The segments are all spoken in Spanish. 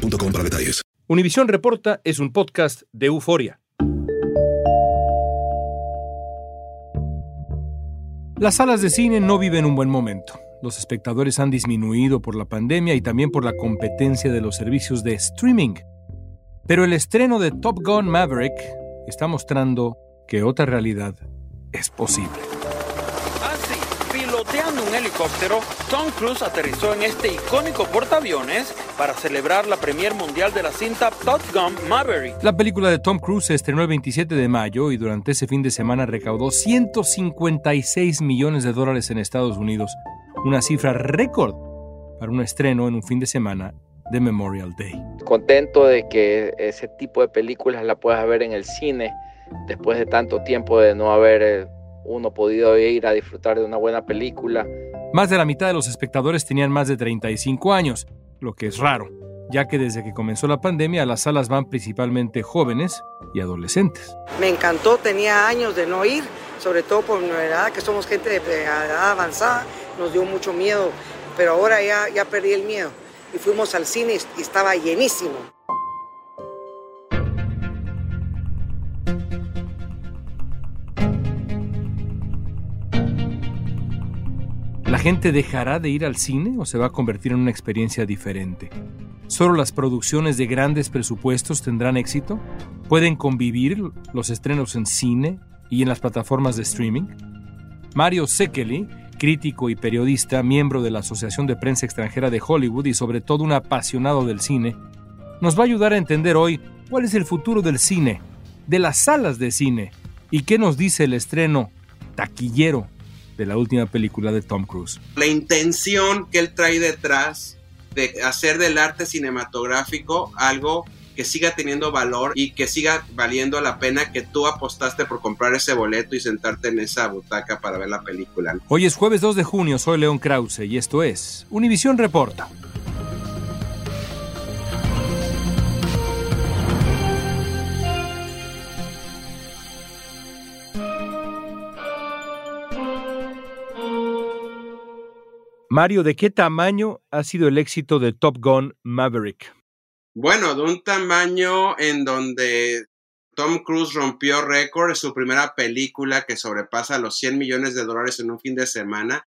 detalles. Univisión Reporta es un podcast de euforia. Las salas de cine no viven un buen momento. Los espectadores han disminuido por la pandemia y también por la competencia de los servicios de streaming. Pero el estreno de Top Gun Maverick está mostrando que otra realidad es posible. Helicóptero, Tom Cruise aterrizó en este icónico portaaviones para celebrar la premier mundial de la cinta Top Gun Maverick. La película de Tom Cruise se estrenó el 27 de mayo y durante ese fin de semana recaudó 156 millones de dólares en Estados Unidos, una cifra récord para un estreno en un fin de semana de Memorial Day. Contento de que ese tipo de películas la puedas ver en el cine después de tanto tiempo de no haber eh, uno podido ir a disfrutar de una buena película. Más de la mitad de los espectadores tenían más de 35 años, lo que es raro, ya que desde que comenzó la pandemia las salas van principalmente jóvenes y adolescentes. Me encantó, tenía años de no ir, sobre todo por mi edad, que somos gente de edad avanzada, nos dio mucho miedo, pero ahora ya, ya perdí el miedo. Y fuimos al cine y estaba llenísimo. Gente dejará de ir al cine o se va a convertir en una experiencia diferente? ¿Solo las producciones de grandes presupuestos tendrán éxito? ¿Pueden convivir los estrenos en cine y en las plataformas de streaming? Mario Sekeli, crítico y periodista, miembro de la Asociación de Prensa Extranjera de Hollywood y sobre todo un apasionado del cine, nos va a ayudar a entender hoy cuál es el futuro del cine, de las salas de cine y qué nos dice el estreno taquillero de la última película de Tom Cruise. La intención que él trae detrás de hacer del arte cinematográfico algo que siga teniendo valor y que siga valiendo la pena que tú apostaste por comprar ese boleto y sentarte en esa butaca para ver la película. Hoy es jueves 2 de junio, soy León Krause y esto es Univisión Reporta. Mario, ¿de qué tamaño ha sido el éxito de Top Gun Maverick? Bueno, de un tamaño en donde Tom Cruise rompió récord, es su primera película que sobrepasa los 100 millones de dólares en un fin de semana.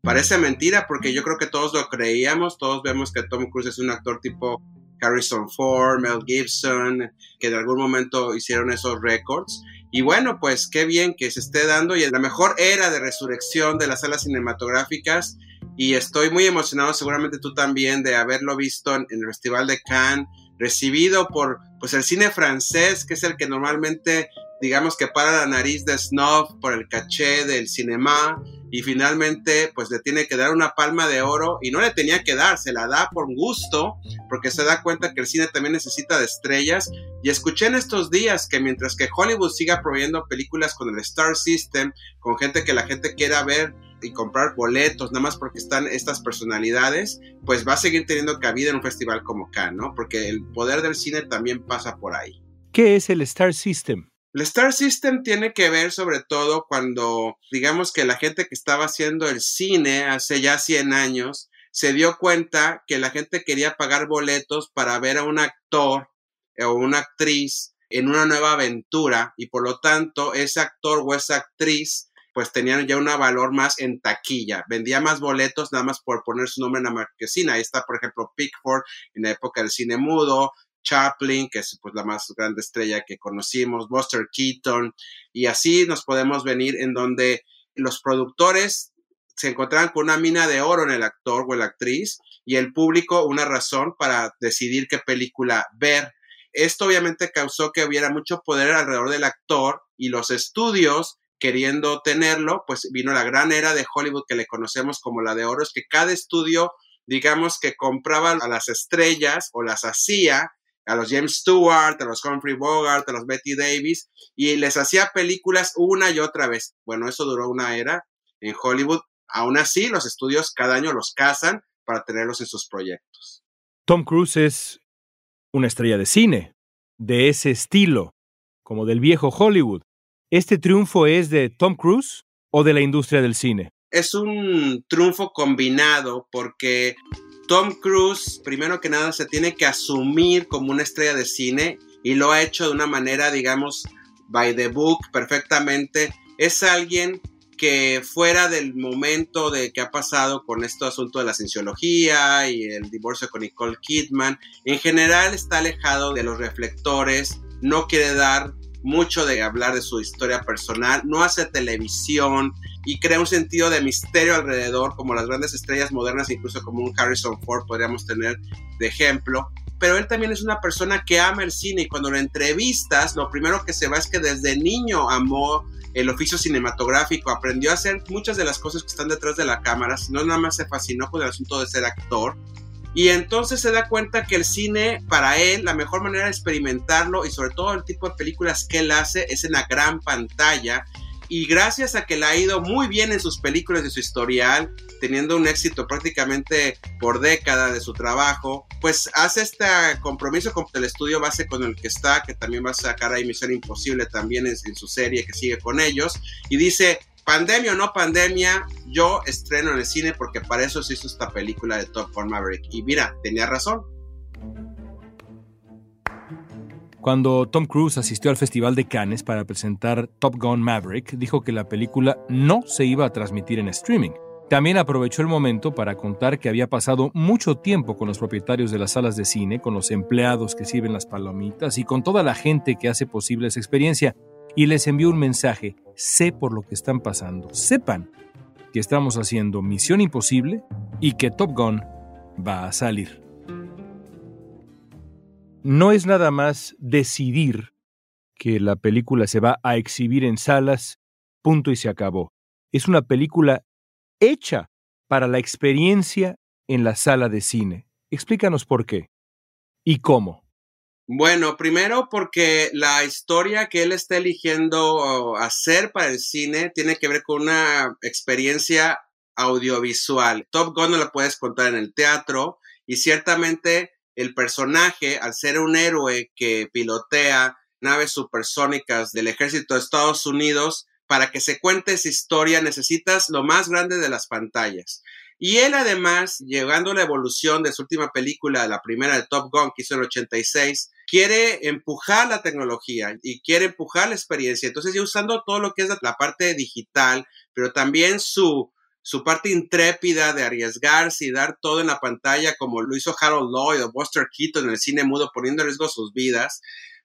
Parece mentira porque yo creo que todos lo creíamos, todos vemos que Tom Cruise es un actor tipo Harrison Ford, Mel Gibson, que de algún momento hicieron esos récords. Y bueno, pues qué bien que se esté dando y en la mejor era de resurrección de las salas cinematográficas. Y estoy muy emocionado, seguramente tú también, de haberlo visto en, el Festival de Cannes, recibido por pues el cine francés, que es el que normalmente digamos que para la nariz de Snob por el caché del cinema y finalmente pues le tiene que dar una palma de oro y no le tenía que dar, se la da por gusto porque se da cuenta que el cine también necesita de estrellas y escuché en estos días que mientras que Hollywood siga proveyendo películas con el Star System, con gente que la gente quiera ver y comprar boletos nada más porque están estas personalidades, pues va a seguir teniendo cabida en un festival como Cannes, ¿no? Porque el poder del cine también pasa por ahí. ¿Qué es el Star System? El Star System tiene que ver sobre todo cuando, digamos que la gente que estaba haciendo el cine hace ya 100 años, se dio cuenta que la gente quería pagar boletos para ver a un actor o una actriz en una nueva aventura y por lo tanto ese actor o esa actriz pues tenían ya un valor más en taquilla, vendía más boletos nada más por poner su nombre en la marquesina. Ahí está, por ejemplo, Pickford en la época del cine mudo, Chaplin, que es pues la más grande estrella que conocimos, Buster Keaton, y así nos podemos venir en donde los productores se encontraban con una mina de oro en el actor o la actriz y el público una razón para decidir qué película ver. Esto obviamente causó que hubiera mucho poder alrededor del actor y los estudios queriendo tenerlo, pues vino la gran era de Hollywood que le conocemos como la de oro, es que cada estudio digamos que compraba a las estrellas o las hacía a los James Stewart, a los Humphrey Bogart, a los Betty Davis, y les hacía películas una y otra vez. Bueno, eso duró una era en Hollywood. Aún así, los estudios cada año los cazan para tenerlos en sus proyectos. Tom Cruise es una estrella de cine, de ese estilo, como del viejo Hollywood. ¿Este triunfo es de Tom Cruise o de la industria del cine? Es un triunfo combinado porque Tom Cruise, primero que nada, se tiene que asumir como una estrella de cine y lo ha hecho de una manera, digamos, by the book, perfectamente. Es alguien que fuera del momento de que ha pasado con este asunto de la cienciología y el divorcio con Nicole Kidman, en general está alejado de los reflectores, no quiere dar mucho de hablar de su historia personal, no hace televisión y crea un sentido de misterio alrededor, como las grandes estrellas modernas, incluso como un Harrison Ford podríamos tener de ejemplo. Pero él también es una persona que ama el cine y cuando lo entrevistas, lo primero que se va es que desde niño amó el oficio cinematográfico, aprendió a hacer muchas de las cosas que están detrás de la cámara, no nada más se fascinó con el asunto de ser actor, y entonces se da cuenta que el cine, para él, la mejor manera de experimentarlo y sobre todo el tipo de películas que él hace es en la gran pantalla. Y gracias a que le ha ido muy bien en sus películas de su historial, teniendo un éxito prácticamente por década de su trabajo, pues hace este compromiso con el estudio base con el que está, que también va a sacar ahí Misión Imposible también en su serie que sigue con ellos, y dice, pandemia o no pandemia, yo estreno en el cine porque para eso se hizo esta película de Top Gun Maverick. Y mira, tenía razón. Cuando Tom Cruise asistió al Festival de Cannes para presentar Top Gun Maverick, dijo que la película no se iba a transmitir en streaming. También aprovechó el momento para contar que había pasado mucho tiempo con los propietarios de las salas de cine, con los empleados que sirven las palomitas y con toda la gente que hace posible esa experiencia, y les envió un mensaje, sé por lo que están pasando, sepan que estamos haciendo Misión Imposible y que Top Gun va a salir. No es nada más decidir que la película se va a exhibir en salas, punto y se acabó. Es una película hecha para la experiencia en la sala de cine. Explícanos por qué y cómo. Bueno, primero porque la historia que él está eligiendo hacer para el cine tiene que ver con una experiencia audiovisual. Top Gun no la puedes contar en el teatro y ciertamente el personaje, al ser un héroe que pilotea naves supersónicas del ejército de Estados Unidos, para que se cuente esa historia necesitas lo más grande de las pantallas. Y él además, llegando a la evolución de su última película, la primera de Top Gun, que hizo en el 86, quiere empujar la tecnología y quiere empujar la experiencia. Entonces, ya usando todo lo que es la parte digital, pero también su, su parte intrépida de arriesgarse y dar todo en la pantalla, como lo hizo Harold Lloyd o Buster Keaton en el cine mudo, poniendo en riesgo sus vidas,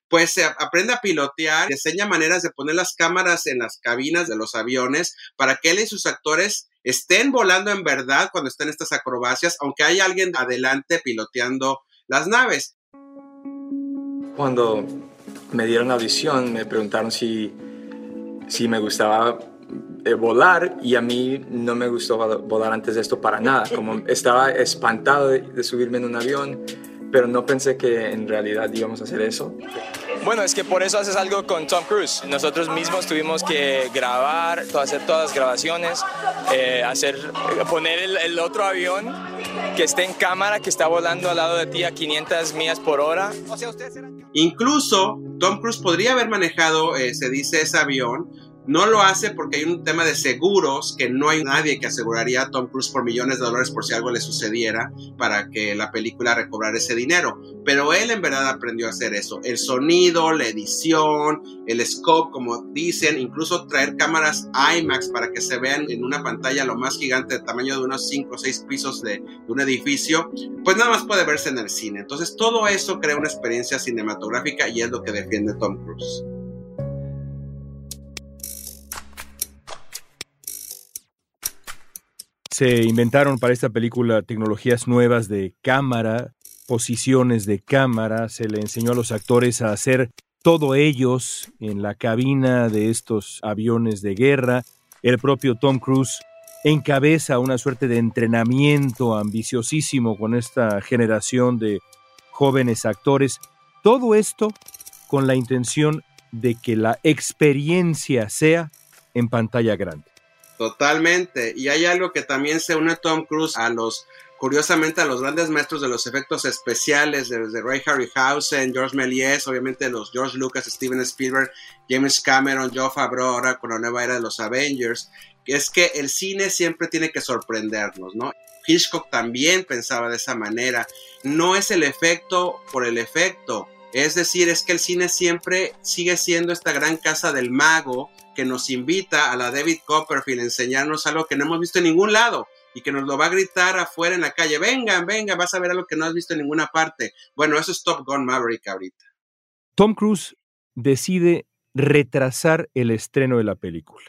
pues se aprende a pilotear, diseña maneras de poner las cámaras en las cabinas de los aviones para que él y sus actores estén volando en verdad cuando estén estas acrobacias, aunque hay alguien adelante piloteando las naves. Cuando me dieron la audición, me preguntaron si, si me gustaba eh, volar y a mí no me gustó volar antes de esto para nada. Como estaba espantado de subirme en un avión, pero no pensé que en realidad íbamos a hacer eso. Bueno, es que por eso haces algo con Tom Cruise. Nosotros mismos tuvimos que grabar, hacer todas las grabaciones, eh, hacer, poner el, otro avión que esté en cámara, que está volando al lado de ti a 500 millas por hora. Incluso Tom Cruise podría haber manejado, eh, se dice, ese avión no lo hace porque hay un tema de seguros, que no hay nadie que aseguraría a Tom Cruise por millones de dólares por si algo le sucediera para que la película recobrara ese dinero. Pero él en verdad aprendió a hacer eso. El sonido, la edición, el scope, como dicen, incluso traer cámaras IMAX para que se vean en una pantalla lo más gigante, de tamaño de unos 5 o 6 pisos de, de un edificio, pues nada más puede verse en el cine. Entonces todo eso crea una experiencia cinematográfica y es lo que defiende Tom Cruise. Se inventaron para esta película tecnologías nuevas de cámara, posiciones de cámara, se le enseñó a los actores a hacer todo ellos en la cabina de estos aviones de guerra. El propio Tom Cruise encabeza una suerte de entrenamiento ambiciosísimo con esta generación de jóvenes actores. Todo esto con la intención de que la experiencia sea en pantalla grande. Totalmente. Y hay algo que también se une Tom Cruise a los, curiosamente, a los grandes maestros de los efectos especiales, desde Ray Harryhausen, George Méliès, obviamente los George Lucas, Steven Spielberg, James Cameron, Joe Favreau, ahora con la nueva era de los Avengers, es que el cine siempre tiene que sorprendernos, ¿no? Hitchcock también pensaba de esa manera. No es el efecto por el efecto. Es decir, es que el cine siempre sigue siendo esta gran casa del mago que nos invita a la David Copperfield a enseñarnos algo que no hemos visto en ningún lado y que nos lo va a gritar afuera en la calle. Vengan, vengan, vas a ver algo que no has visto en ninguna parte. Bueno, eso es Top Gun Maverick ahorita. Tom Cruise decide retrasar el estreno de la película.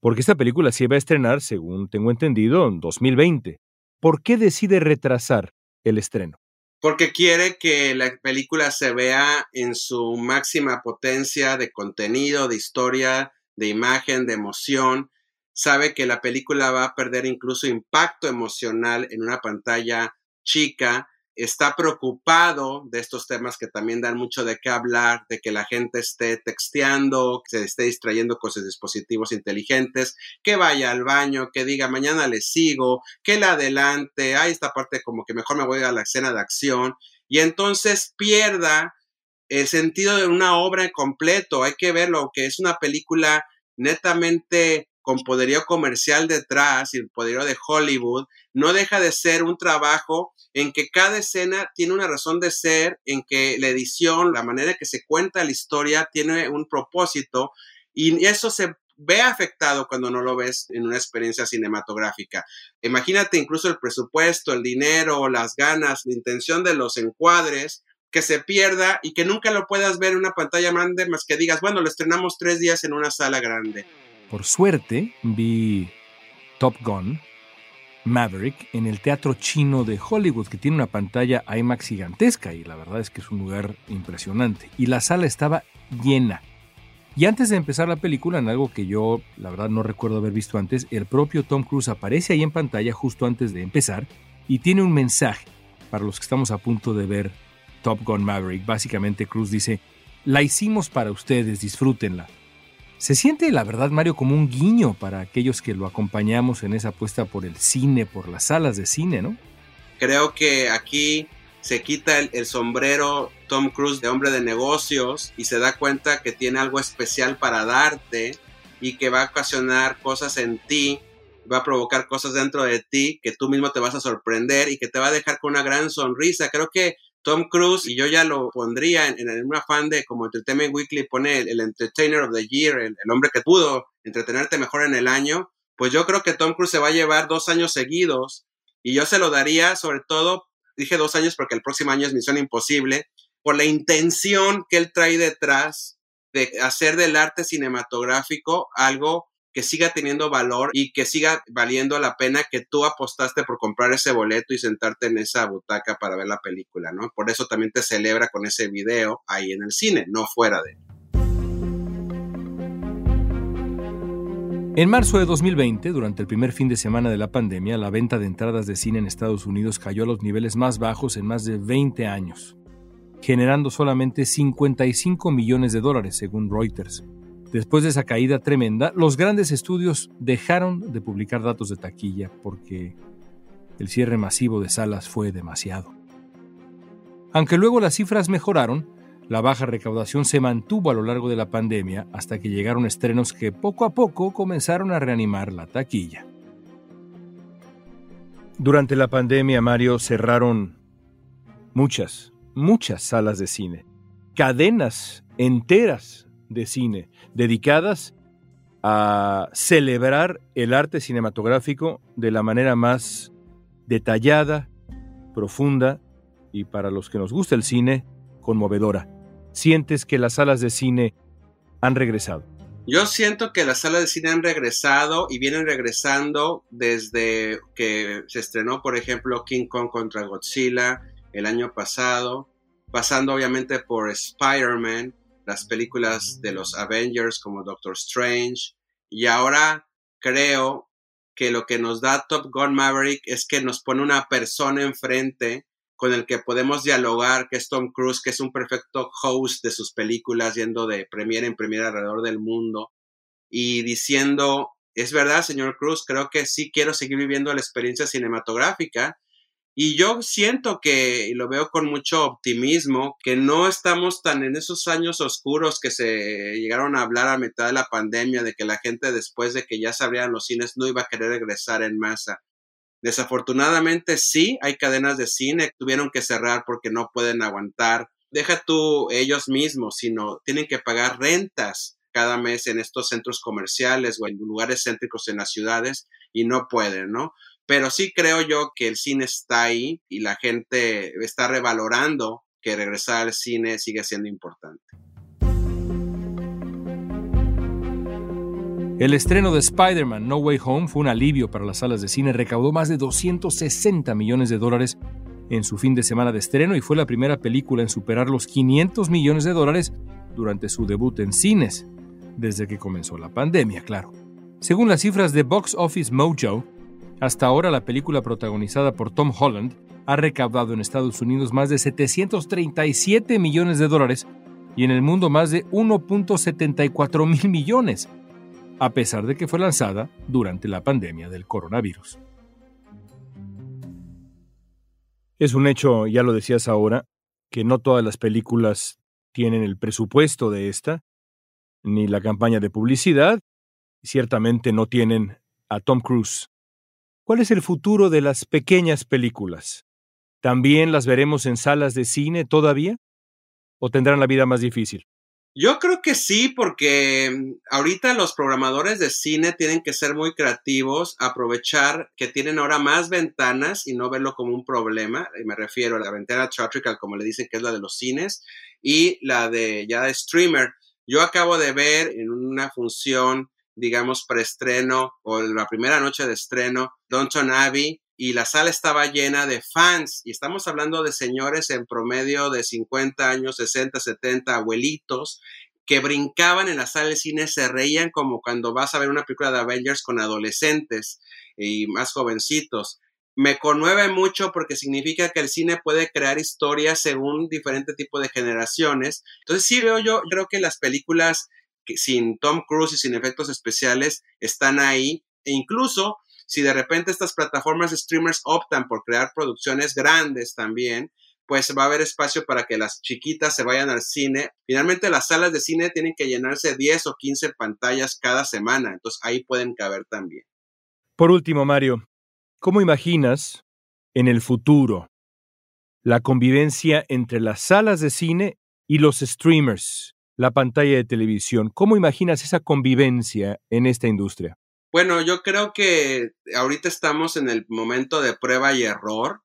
Porque esta película se iba a estrenar, según tengo entendido, en 2020. ¿Por qué decide retrasar el estreno? Porque quiere que la película se vea en su máxima potencia de contenido, de historia, de imagen, de emoción. Sabe que la película va a perder incluso impacto emocional en una pantalla chica está preocupado de estos temas que también dan mucho de qué hablar, de que la gente esté texteando, que se esté distrayendo con sus dispositivos inteligentes, que vaya al baño, que diga mañana le sigo, que la adelante, hay esta parte como que mejor me voy a la escena de acción y entonces pierda el sentido de una obra en completo. Hay que verlo, que es una película netamente con poderío comercial detrás y el poderío de Hollywood, no deja de ser un trabajo en que cada escena tiene una razón de ser, en que la edición, la manera que se cuenta la historia tiene un propósito y eso se ve afectado cuando no lo ves en una experiencia cinematográfica. Imagínate incluso el presupuesto, el dinero, las ganas, la intención de los encuadres, que se pierda y que nunca lo puedas ver en una pantalla grande más que digas, bueno, lo estrenamos tres días en una sala grande. Por suerte, vi Top Gun, Maverick, en el Teatro Chino de Hollywood, que tiene una pantalla IMAX gigantesca y la verdad es que es un lugar impresionante. Y la sala estaba llena. Y antes de empezar la película, en algo que yo la verdad no recuerdo haber visto antes, el propio Tom Cruise aparece ahí en pantalla justo antes de empezar y tiene un mensaje para los que estamos a punto de ver Top Gun Maverick. Básicamente Cruise dice, la hicimos para ustedes, disfrútenla. Se siente, la verdad, Mario, como un guiño para aquellos que lo acompañamos en esa apuesta por el cine, por las salas de cine, ¿no? Creo que aquí se quita el, sombrero Tom Cruise de hombre de negocios y se da cuenta que tiene algo especial para darte y que va a ocasionar cosas en ti, va a provocar cosas dentro de ti que tú mismo te vas a sorprender y que te va a dejar con una gran sonrisa. Creo que Tom Cruise, y yo ya lo pondría en, un afán de como Entertainment Weekly pone el, Entertainer of the Year, el, hombre que pudo entretenerte mejor en el año, pues yo creo que Tom Cruise se va a llevar dos años seguidos y yo se lo daría sobre todo, dije dos años porque el próximo año es Misión Imposible, por la intención que él trae detrás de hacer del arte cinematográfico algo que siga teniendo valor y que siga valiendo la pena que tú apostaste por comprar ese boleto y sentarte en esa butaca para ver la película, ¿no? Por eso también te celebra con ese video ahí en el cine, no fuera de él. En marzo de 2020, durante el primer fin de semana de la pandemia, la venta de entradas de cine en Estados Unidos cayó a los niveles más bajos en más de 20 años, generando solamente 55 millones de dólares, según Reuters. Después de esa caída tremenda, los grandes estudios dejaron de publicar datos de taquilla porque el cierre masivo de salas fue demasiado. Aunque luego las cifras mejoraron, la baja recaudación se mantuvo a lo largo de la pandemia hasta que llegaron estrenos que poco a poco comenzaron a reanimar la taquilla. Durante la pandemia, Mario, cerraron muchas, muchas salas de cine, cadenas enteras de cine dedicadas a celebrar el arte cinematográfico de la manera más detallada, profunda y para los que nos gusta el cine, conmovedora. ¿Sientes que las salas de cine han regresado? Yo siento que las salas de cine han regresado y vienen regresando desde que se estrenó, por ejemplo, King Kong contra Godzilla el año pasado, pasando obviamente por Spider-Man, las películas de los Avengers como Doctor Strange y ahora creo que lo que nos da Top Gun Maverick es que nos pone una persona enfrente con el que podemos dialogar, que es Tom Cruise, que es un perfecto host de sus películas, yendo de premiere en premiere alrededor del mundo y diciendo, es verdad, señor Cruz, creo que sí quiero seguir viviendo la experiencia cinematográfica. Y yo siento que, y lo veo con mucho optimismo, que no estamos tan en esos años oscuros que se llegaron a hablar a mitad de la pandemia, de que la gente después de que ya se abrieran los cines no iba a querer regresar en masa. Desafortunadamente sí, hay cadenas de cine que tuvieron que cerrar porque no pueden aguantar. Deja tú ellos mismos, sino tienen que pagar rentas cada mes en estos centros comerciales o en lugares céntricos en las ciudades y no pueden, ¿no? Pero sí creo yo que el cine está ahí y la gente está revalorando que regresar al cine sigue siendo importante. El estreno de Spider-Man No Way Home fue un alivio para las salas de cine, recaudó más de 260 millones de dólares en su fin de semana de estreno y fue la primera película en superar los 500 millones de dólares durante su debut en cines desde que comenzó la pandemia, claro. Según las cifras de Box Office Mojo, hasta ahora la película protagonizada por Tom Holland ha recaudado en Estados Unidos más de 737 millones de dólares y en el mundo más de 1.74 mil millones, a pesar de que fue lanzada durante la pandemia del coronavirus. Es un hecho, ya lo decías ahora, que no todas las películas tienen el presupuesto de esta, ni la campaña de publicidad, ciertamente no tienen a Tom Cruise. ¿Cuál es el futuro de las pequeñas películas? ¿También las veremos en salas de cine todavía? ¿O tendrán la vida más difícil? Yo creo que sí, porque mm, ahorita los programadores de cine tienen que ser muy creativos, aprovechar que tienen ahora más ventanas y no verlo como un problema. Me refiero a la ventana theatrical, como le dicen, que es la de los cines, y la de ya de streamer. Yo acabo de ver en una función, digamos, preestreno o la primera noche de estreno, Downton Abbey, y la sala estaba llena de fans. Y estamos hablando de señores en promedio de 50 años, 60, 70, abuelitos, que brincaban en la sala de cine, se reían como cuando vas a ver una película de Avengers con adolescentes y más jovencitos me conmueve mucho porque significa que el cine puede crear historias según diferente tipo de generaciones. Entonces sí veo yo, creo que las películas sin Tom Cruise y sin efectos especiales están ahí e incluso si de repente estas plataformas streamers optan por crear producciones grandes también, pues va a haber espacio para que las chiquitas se vayan al cine. Finalmente las salas de cine tienen que llenarse 10 o 15 pantallas cada semana, entonces ahí pueden caber también. Por último, Mario, ¿Cómo imaginas en el futuro la convivencia entre las salas de cine y los streamers, la pantalla de televisión? ¿Cómo imaginas esa convivencia en esta industria? Bueno, yo creo que ahorita estamos en el momento de prueba y error.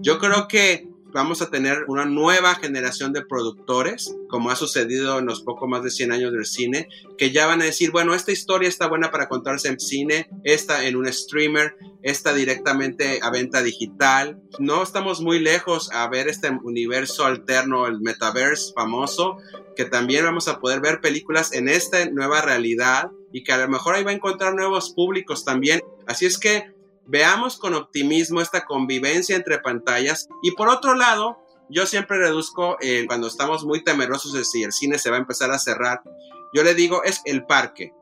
Yo creo que vamos a tener una nueva generación de productores, como ha sucedido en los poco más de 100 años del cine, que ya van a decir, bueno, esta historia está buena para contarse en cine, esta en un streamer, esta directamente a venta digital. No estamos muy lejos a ver este universo alterno, el metaverse famoso, que también vamos a poder ver películas en esta nueva realidad y que a lo mejor ahí va a encontrar nuevos públicos también. Así es que veamos con optimismo esta convivencia entre pantallas y por otro lado, yo siempre reduzco eh, cuando estamos muy temerosos de si el cine se va a empezar a cerrar, yo le digo es el parque.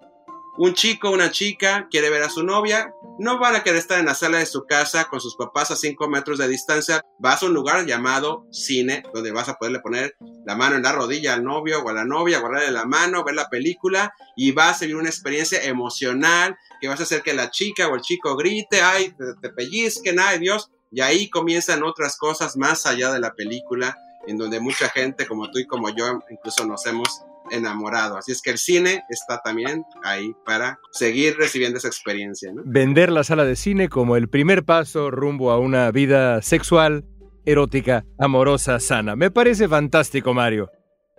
Un chico, una chica quiere ver a su novia, no van a querer estar en la sala de su casa con sus papás a 5 metros de distancia, vas a un lugar llamado cine, donde vas a poderle poner la mano en la rodilla al novio o a la novia, guardarle la mano, ver la película y va a ser una experiencia emocional que vas a hacer que la chica o el chico grite, ay, te, pellizquen, ay Dios, y ahí comienzan otras cosas más allá de la película, en donde mucha gente como tú y como yo incluso nos hemos enamorado. Así es que el cine está también ahí para seguir recibiendo esa experiencia. Vender la sala de cine como el primer paso rumbo a una vida sexual, erótica, amorosa, sana. Me parece fantástico, Mario.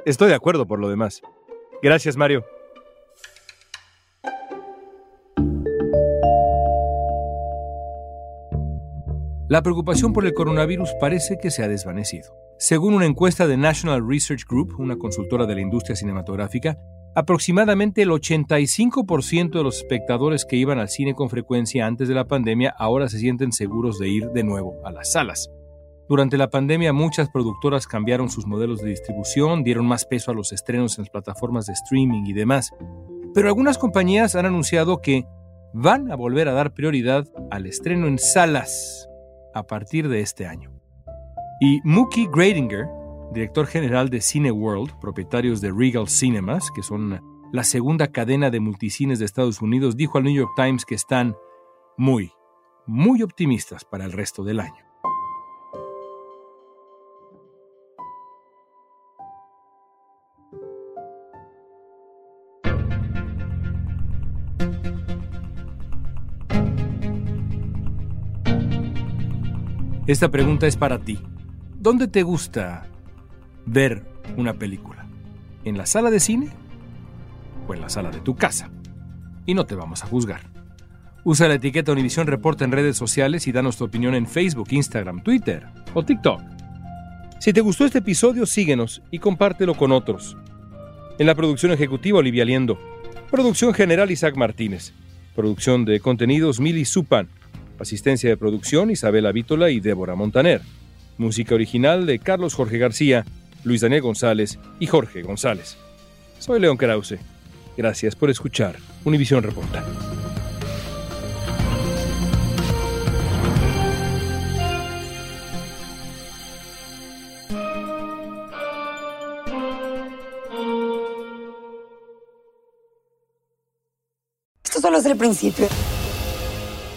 Estoy de acuerdo por lo demás. Gracias, Mario. La preocupación por el coronavirus parece que se ha desvanecido. Según una encuesta de National Research Group, una consultora de la industria cinematográfica, Aproximadamente el 85% de los espectadores que iban al cine con frecuencia antes de la pandemia ahora se sienten seguros de ir de nuevo a las salas. Durante la pandemia muchas productoras cambiaron sus modelos de distribución, dieron más peso a los estrenos en las plataformas de streaming y demás. Pero algunas compañías han anunciado que van a volver a dar prioridad al estreno en salas a partir de este año. Y Mookie Gradinger, director general de Cineworld, propietarios de Regal Cinemas, que son la segunda cadena de multicines de Estados Unidos, dijo al New York Times que están muy, muy optimistas para el resto del año. Esta pregunta es para ti. ¿Dónde te gusta ver una película? ¿En la sala de cine o en la sala de tu casa? Y no te vamos a juzgar. Usa la etiqueta Univision Reporta en redes sociales y danos tu opinión en Facebook, Instagram, Twitter o TikTok. Si te gustó este episodio, síguenos y compártelo con otros. En la producción ejecutiva, Olivia Liendo. Producción general, Isaac Martínez. Producción de contenidos, Mili Supan. Asistencia de producción Isabela Vítola y Débora Montaner. Música original de Carlos Jorge García, Luis Daniel González y Jorge González. Soy León Krause. Gracias por escuchar Univisión Reporta. Esto solo es el principio.